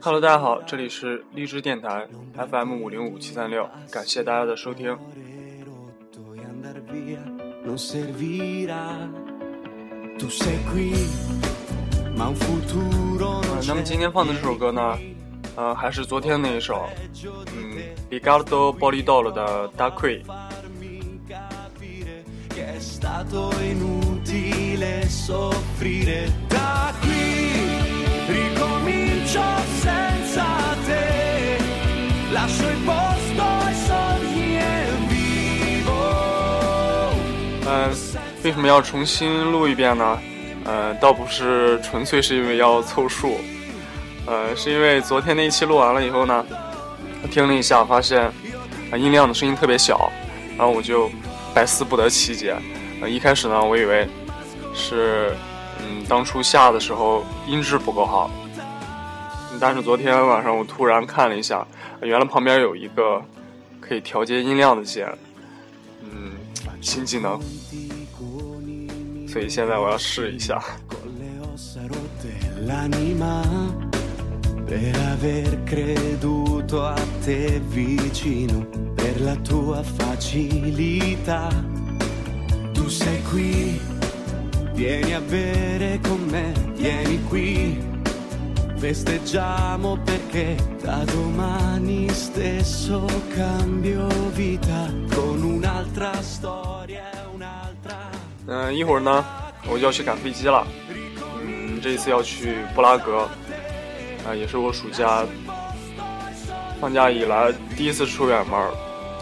Hello，大家好，这里是荔枝电台 FM 五零五七三六，感谢大家的收听。E 那么今天放的这首歌呢，呃，还是昨天那一首，嗯，Ricardo Bolidolo 的《Queen》。Stato inutile soffrire da qui ricomincio senza te lascio il posto ai sogni e vivo 嗯、为什么要重新录一遍呢？呃，倒不是纯粹是因为要凑数，呃，是因为昨天那一期录完了以后呢，我听了一下，发现、呃、音量的声音特别小，然后我就百思不得其解。一开始呢，我以为是嗯当初下的时候音质不够好，但是昨天晚上我突然看了一下，原来旁边有一个可以调节音量的键，嗯，新技能。所以现在我要试一下。Sei qui vieni a bere con me vieni qui festeggiamo perché da domani stesso cambio vita con un'altra storia e un'altra 嗯、一会儿呢，我就要去赶飞机了。嗯，这一次要去布拉格，啊、也是我暑假放假以来第一次出远门儿。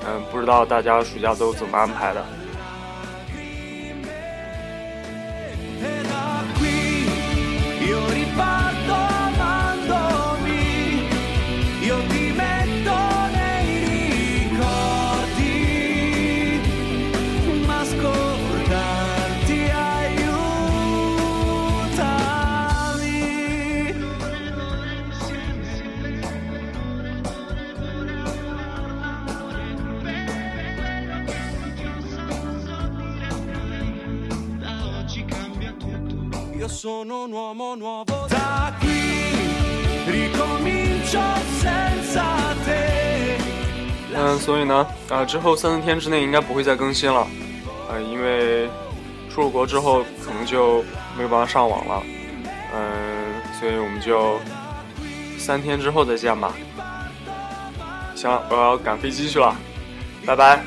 嗯、不知道大家暑假都怎么安排的？Io ti metto nei ricordi, ma ascoltarti aiutami. Io sono un uomo nuovo da 嗯，所以呢，啊、之后三四天之内应该不会再更新了，呃，因为出了国之后可能就没有办法上网了，嗯，所以我们就三天之后再见吧。行，我要赶飞机去了，拜拜。